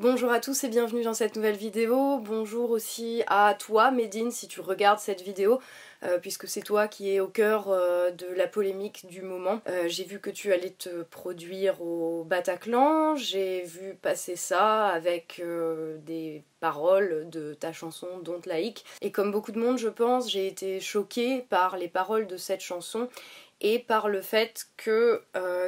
Bonjour à tous et bienvenue dans cette nouvelle vidéo. Bonjour aussi à toi Médine si tu regardes cette vidéo. Euh, puisque c'est toi qui es au cœur euh, de la polémique du moment. Euh, j'ai vu que tu allais te produire au Bataclan, j'ai vu passer ça avec des paroles de ta chanson Don't Like. Et comme beaucoup de monde, je pense, j'ai été choquée par les paroles de cette chanson et par le fait que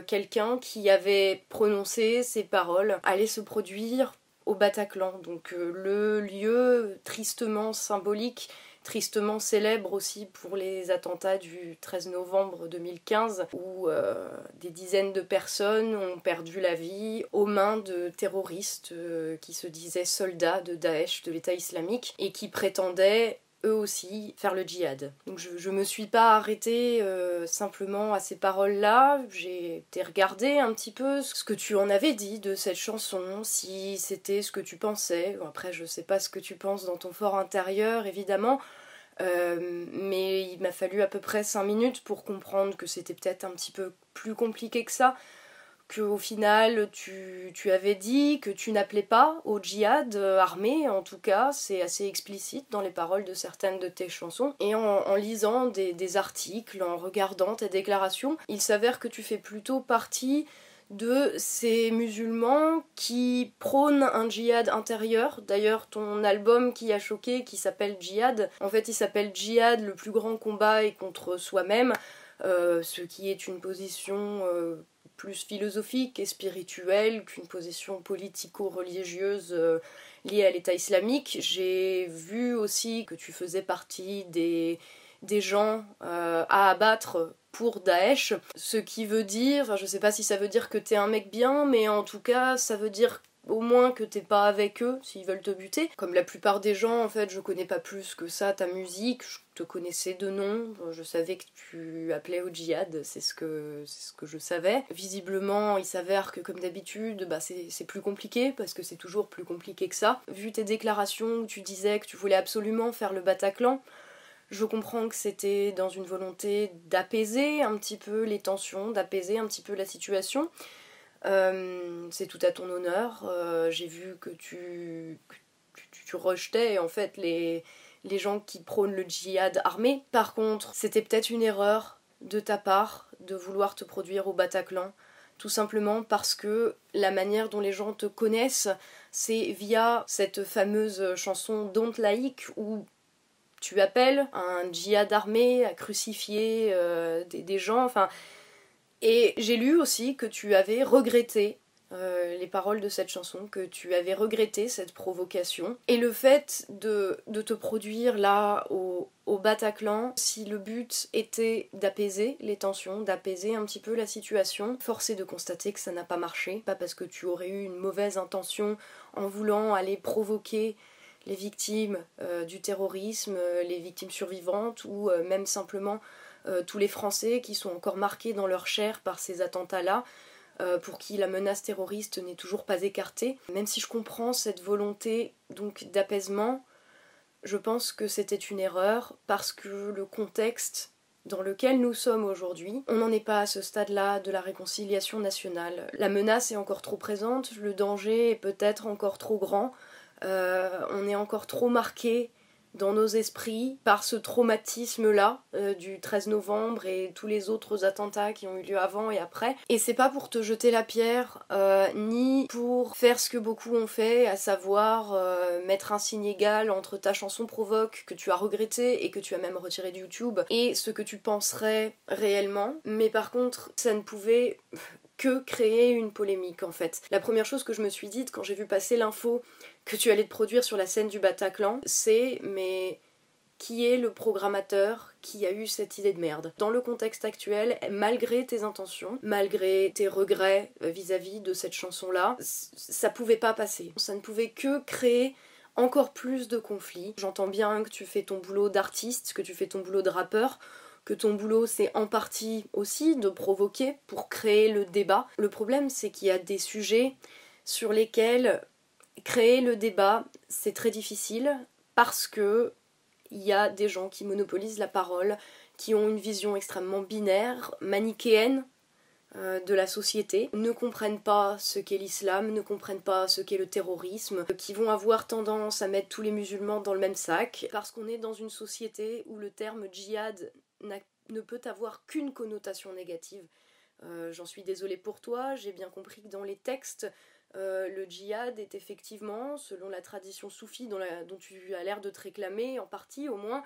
quelqu'un qui avait prononcé ces paroles allait se produire au Bataclan, donc le lieu tristement symbolique tristement célèbre aussi pour les attentats du 13 novembre 2015 où euh, des dizaines de personnes ont perdu la vie aux mains de terroristes euh, qui se disaient soldats de Daesh, de l'État islamique, et qui prétendaient eux aussi faire le djihad. Donc je, je me suis pas arrêtée euh, simplement à ces paroles-là, j'ai été regarder un petit peu ce que tu en avais dit de cette chanson, si c'était ce que tu pensais. Après je sais pas ce que tu penses dans ton fort intérieur évidemment, euh, mais il m'a fallu à peu près 5 minutes pour comprendre que c'était peut-être un petit peu plus compliqué que ça qu'au final tu, avais dit que tu n'appelais pas au djihad euh, armé, en tout cas c'est assez explicite dans les paroles de certaines de tes chansons. Et en, lisant des, articles, en regardant tes déclarations, il s'avère que tu fais plutôt partie de ces musulmans qui prônent un djihad intérieur. D'ailleurs, ton album qui a choqué, qui s'appelle Djihad, en fait il s'appelle Djihad, le plus grand combat est contre soi-même, euh, ce qui est une position euh, plus philosophique et spirituelle qu'une position politico-religieuse euh, liée à l'État islamique. J'ai vu aussi que tu faisais partie des, des gens euh, à abattre pour Daesh, ce qui veut dire, je sais pas si ça veut dire que t'es un mec bien, mais en tout cas ça veut dire au moins que t'es pas avec eux s'ils veulent te buter. Comme la plupart des gens, en fait, je connais pas plus que ça ta musique, je te connaissais de nom, je savais que tu appelais au djihad, c'est ce que, ce que je savais. Visiblement, il s'avère que comme d'habitude, bah, c'est plus compliqué, parce que c'est toujours plus compliqué que ça. Vu tes déclarations où tu disais que tu voulais absolument faire le Bataclan, je comprends que c'était dans une volonté d'apaiser un petit peu les tensions, d'apaiser un petit peu la situation. Euh, c'est tout à ton honneur. Euh, j'ai vu que tu, tu, rejetais en fait les, les gens qui prônent le djihad armé. Par contre, c'était peut-être une erreur de ta part de vouloir te produire au Bataclan, tout simplement parce que la manière dont les gens te connaissent, c'est via cette fameuse chanson Don't Like où tu appelles un djihad armé à crucifier euh, des, gens, enfin et j'ai lu aussi que tu avais regretté euh, les paroles de cette chanson, que tu avais regretté cette provocation. Et le fait de, te produire là au, Bataclan, si le but était d'apaiser les tensions, d'apaiser un petit peu la situation, forcé de constater que ça n'a pas marché. Pas parce que tu aurais eu une mauvaise intention en voulant aller provoquer les victimes euh, du terrorisme, les victimes survivantes ou euh, même simplement euh, tous les Français qui sont encore marqués dans leur chair par ces attentats-là, euh, pour qui la menace terroriste n'est toujours pas écartée. Même si je comprends cette volonté donc d'apaisement, je pense que c'était une erreur parce que le contexte dans lequel nous sommes aujourd'hui, on n'en est pas à ce stade-là de la réconciliation nationale. La menace est encore trop présente, le danger est peut-être encore trop grand, euh, on est encore trop marqué dans nos esprits par ce traumatisme-là euh, du 13 novembre et tous les autres attentats qui ont eu lieu avant et après. Et c'est pas pour te jeter la pierre, euh, ni pour faire ce que beaucoup ont fait, à savoir euh, mettre un signe égal entre ta chanson provoque que tu as regretté et que tu as même retiré de YouTube et ce que tu penserais réellement. Mais par contre, ça ne pouvait que créer une polémique en fait. La première chose que je me suis dite quand j'ai vu passer l'info que tu allais te produire sur la scène du Bataclan, c'est mais qui est le programmateur qui a eu cette idée de merde? Dans le contexte actuel, malgré tes intentions, malgré tes regrets vis-à-vis de cette chanson-là, ça pouvait pas passer. Ça ne pouvait que créer encore plus de conflits. J'entends bien que tu fais ton boulot d'artiste, que tu fais ton boulot de rappeur, que ton boulot c'est en partie aussi de provoquer pour créer le débat. Le problème c'est qu'il y a des sujets sur lesquels créer le débat, c'est très difficile parce que il y a des gens qui monopolisent la parole, qui ont une vision extrêmement binaire, manichéenne euh, de la société ne comprennent pas ce qu'est l'islam, ne comprennent pas ce qu'est le terrorisme, qui vont avoir tendance à mettre tous les musulmans dans le même sac, parce qu'on est dans une société où le terme djihad ne peut avoir qu'une connotation négative. Euh, j'en suis désolée pour toi, j'ai bien compris que dans les textes, euh, le djihad est effectivement, selon la tradition soufie dont, tu as l'air de te réclamer, en partie au moins,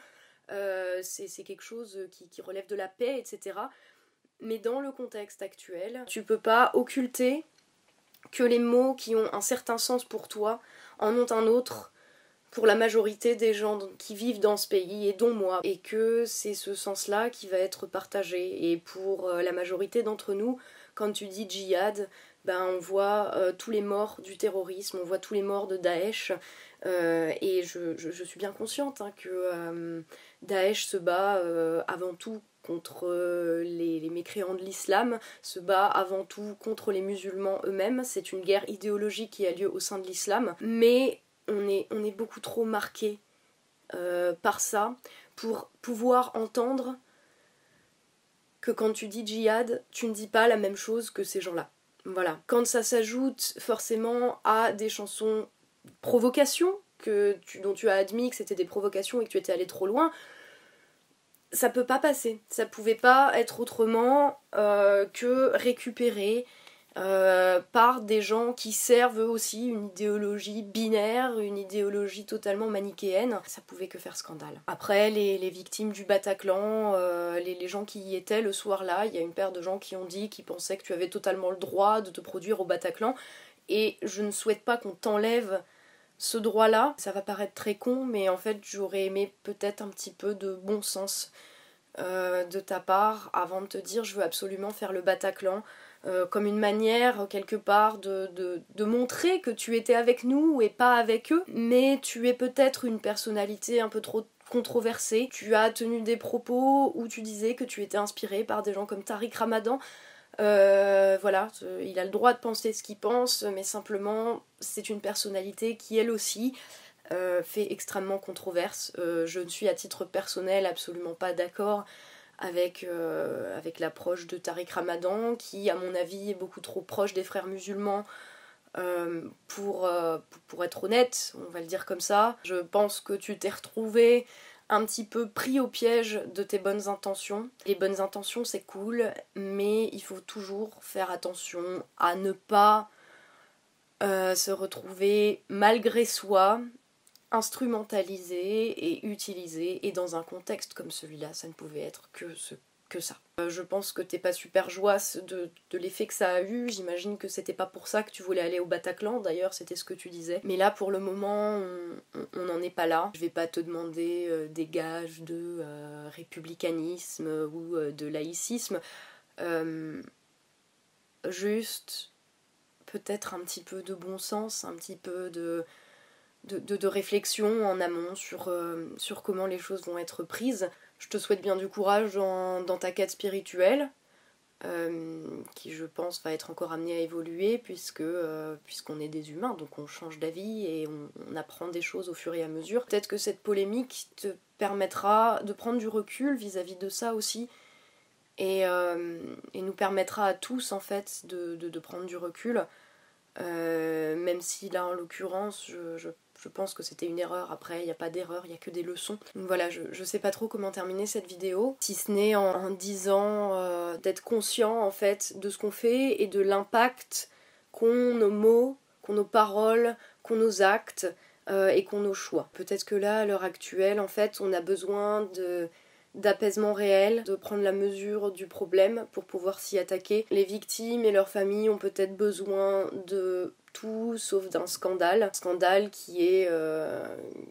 c'est quelque chose qui, qui, relève de la paix, etc mais dans le contexte actuel, tu peux pas occulter que les mots qui ont un certain sens pour toi en ont un autre pour la majorité des gens qui vivent dans ce pays et dont moi, et que c'est ce sens-là qui va être partagé. Et pour euh, la majorité d'entre nous, quand tu dis djihad, ben on voit euh, tous les morts du terrorisme, on voit tous les morts de Daesh, euh, et je, suis bien consciente hein, que Daesh se bat avant tout contre euh, les, mécréants de l'islam, se bat avant tout contre les musulmans eux-mêmes. C'est une guerre idéologique qui a lieu au sein de l'islam, mais on est, beaucoup trop marqué euh, par ça pour pouvoir entendre que quand tu dis djihad, tu ne dis pas la même chose que ces gens-là. Voilà. Quand ça s'ajoute forcément à des chansons provocations, que dont tu as admis que c'était des provocations et que tu étais allé trop loin, ça peut pas passer. Ça pouvait pas être autrement euh, que récupéré euh, par des gens qui servent aussi une idéologie binaire, une idéologie totalement manichéenne. Ça pouvait que faire scandale. Après, les, victimes du Bataclan, euh, les, les, gens qui y étaient le soir-là, il y a une paire de gens qui ont dit qu'ils pensaient que tu avais totalement le droit de te produire au Bataclan. Et je ne souhaite pas qu'on t'enlève ce droit-là, ça va paraître très con, mais en fait j'aurais aimé peut-être un petit peu de bon sens euh, de ta part avant de te dire je veux absolument faire le Bataclan. Euh, comme une manière quelque part de, de, montrer que tu étais avec nous et pas avec eux, mais tu es peut-être une personnalité un peu trop controversée. Tu as tenu des propos où tu disais que tu étais inspiré par des gens comme Tariq Ramadan. Euh, voilà, il a le droit de penser ce qu'il pense, mais simplement c'est une personnalité qui elle aussi euh, fait extrêmement controverse. Euh, je ne suis à titre personnel absolument pas d'accord avec, avec l'approche de Tariq Ramadan, qui à mon avis est beaucoup trop proche des frères musulmans. pour, pour être honnête, on va le dire comme ça, je pense que tu t'es retrouvé un petit peu pris au piège de tes bonnes intentions. Les bonnes intentions, c'est cool, mais il faut toujours faire attention à ne pas euh, se retrouver malgré soi instrumentalisé et utilisé et dans un contexte comme celui-là, ça ne pouvait être que ce que ça. Euh, je pense que t'es pas super joyeuse de, l'effet que ça a eu. J'imagine que c'était pas pour ça que tu voulais aller au Bataclan, d'ailleurs, c'était ce que tu disais. Mais là, pour le moment, on n'en est pas là. Je vais pas te demander euh, des gages de euh, républicanisme ou de laïcisme. juste, peut-être un petit peu de bon sens, un petit peu de. De, réflexion en amont sur, sur comment les choses vont être prises. Je te souhaite bien du courage dans, ta quête spirituelle, euh, qui je pense va être encore amenée à évoluer puisque euh, puisqu'on est des humains, donc on change d'avis et on, apprend des choses au fur et à mesure. Peut-être que cette polémique te permettra de prendre du recul vis-à-vis de ça aussi. Euh, et, nous permettra à tous en fait de, prendre du recul, même si là en l'occurrence je, je je pense que c'était une erreur. Après, il n'y a pas d'erreur, il n'y a que des leçons. Donc voilà, je, ne sais pas trop comment terminer cette vidéo, si ce n'est en, disant euh, d'être conscient en fait de ce qu'on fait et de l'impact qu'ont nos mots, qu'ont nos paroles, qu'ont nos actes euh, et qu'ont nos choix. Peut-être que là, à l'heure actuelle, en fait, on a besoin de d'apaisement réel, de prendre la mesure du problème pour pouvoir s'y attaquer. Les victimes et leurs familles ont peut-être besoin de tout sauf d'un scandale. Scandale qui est, euh,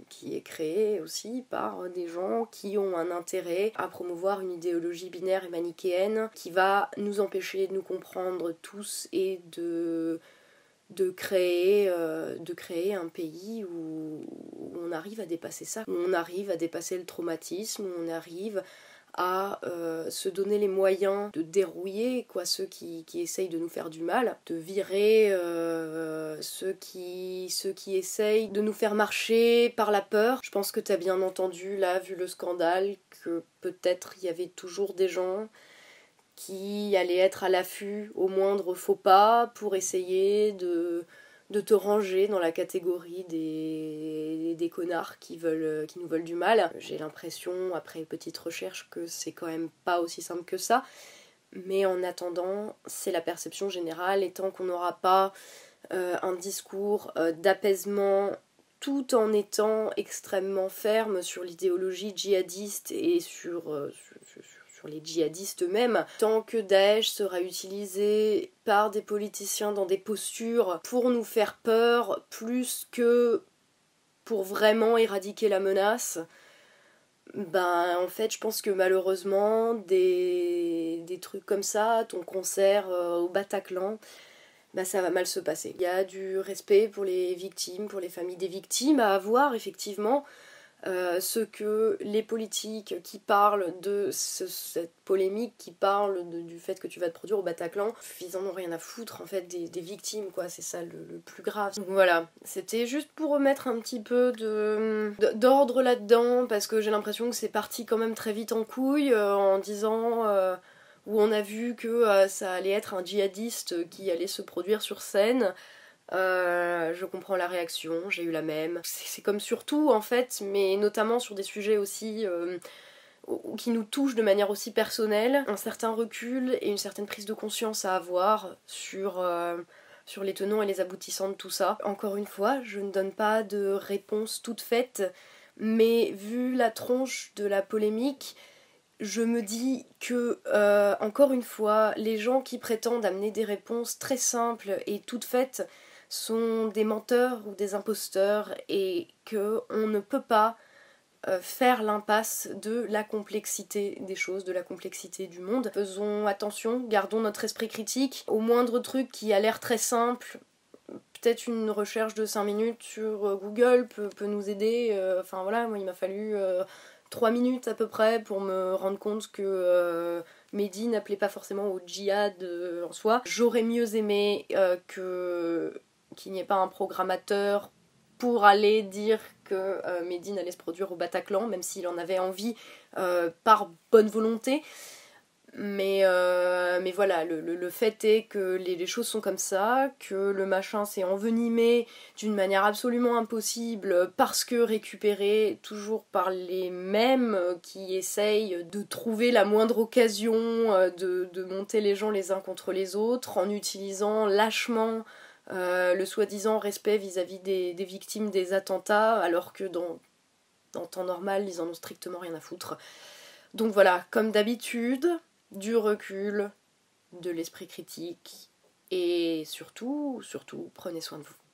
qui est créé aussi par des gens qui ont un intérêt à promouvoir une idéologie binaire et manichéenne qui va nous empêcher de nous comprendre tous et de de créer, euh, de créer un pays où, on arrive à dépasser ça, où on arrive à dépasser le traumatisme, où on arrive à euh, se donner les moyens de dérouiller quoi, ceux qui, essayent de nous faire du mal, de virer euh, ceux, qui, ceux qui essayent de nous faire marcher par la peur. Je pense que tu as bien entendu là, vu le scandale, que peut-être il y avait toujours des gens qui allait être à l'affût au moindre faux pas pour essayer de, te ranger dans la catégorie des, connards qui, veulent, qui nous veulent du mal. J'ai l'impression, après petite recherche, que c'est quand même pas aussi simple que ça. Mais en attendant, c'est la perception générale, et tant qu'on n'aura pas euh, un discours euh, d'apaisement tout en étant extrêmement ferme sur l'idéologie djihadiste et sur, euh, sur, les djihadistes eux-mêmes. Tant que Daesh sera utilisé par des politiciens dans des postures pour nous faire peur plus que pour vraiment éradiquer la menace, ben en fait je pense que malheureusement des, des trucs comme ça, ton concert au Bataclan, bah, ça va mal se passer. Il y a du respect pour les victimes, pour les familles des victimes à avoir effectivement. Euh, ce que les politiques qui parlent de cette polémique, qui parlent du fait que tu vas te produire au Bataclan, ils en ont rien à foutre en fait des, victimes, quoi, c'est ça le, plus grave. Donc voilà, c'était juste pour remettre un petit peu d'ordre là-dedans, parce que j'ai l'impression que c'est parti quand même très vite en couille euh, en disant. Euh, où on a vu que ça allait être un djihadiste qui allait se produire sur scène. Euh, je comprends la réaction, j'ai eu la même. C'est comme surtout en fait, mais notamment sur des sujets aussi euh, qui nous touchent de manière aussi personnelle, un certain recul et une certaine prise de conscience à avoir sur, sur les tenants et les aboutissants de tout ça. Encore une fois, je ne donne pas de réponse toute faite, mais vu la tronche de la polémique, je me dis que, euh, encore une fois, les gens qui prétendent amener des réponses très simples et toutes faites sont des menteurs ou des imposteurs et que on ne peut pas euh, faire l'impasse de la complexité des choses, de la complexité du monde. Faisons attention, gardons notre esprit critique. Au moindre truc qui a l'air très simple, peut-être une recherche de 5 minutes sur euh, Google peut, nous aider. enfin voilà, il m'a fallu 3 minutes à peu près pour me rendre compte que euh, Mehdi n'appelait pas forcément au djihad euh, en soi. J'aurais mieux aimé euh, que qu'il n'y ait pas un programmateur pour aller dire que Mehdi allait se produire au Bataclan, même s'il en avait envie par bonne volonté. Mais, euh, voilà, le, fait est que les, choses sont comme ça, que le machin s'est envenimé d'une manière absolument impossible parce que récupéré toujours par les mêmes qui essayent de trouver la moindre occasion euh, de, monter les gens les uns contre les autres en utilisant lâchement euh, le soi-disant respect vis-à-vis des, victimes des attentats alors que dans, dans temps normal ils en ont strictement rien à foutre. Donc voilà, comme d'habitude, du recul, de l'esprit critique et surtout, surtout, prenez soin de vous.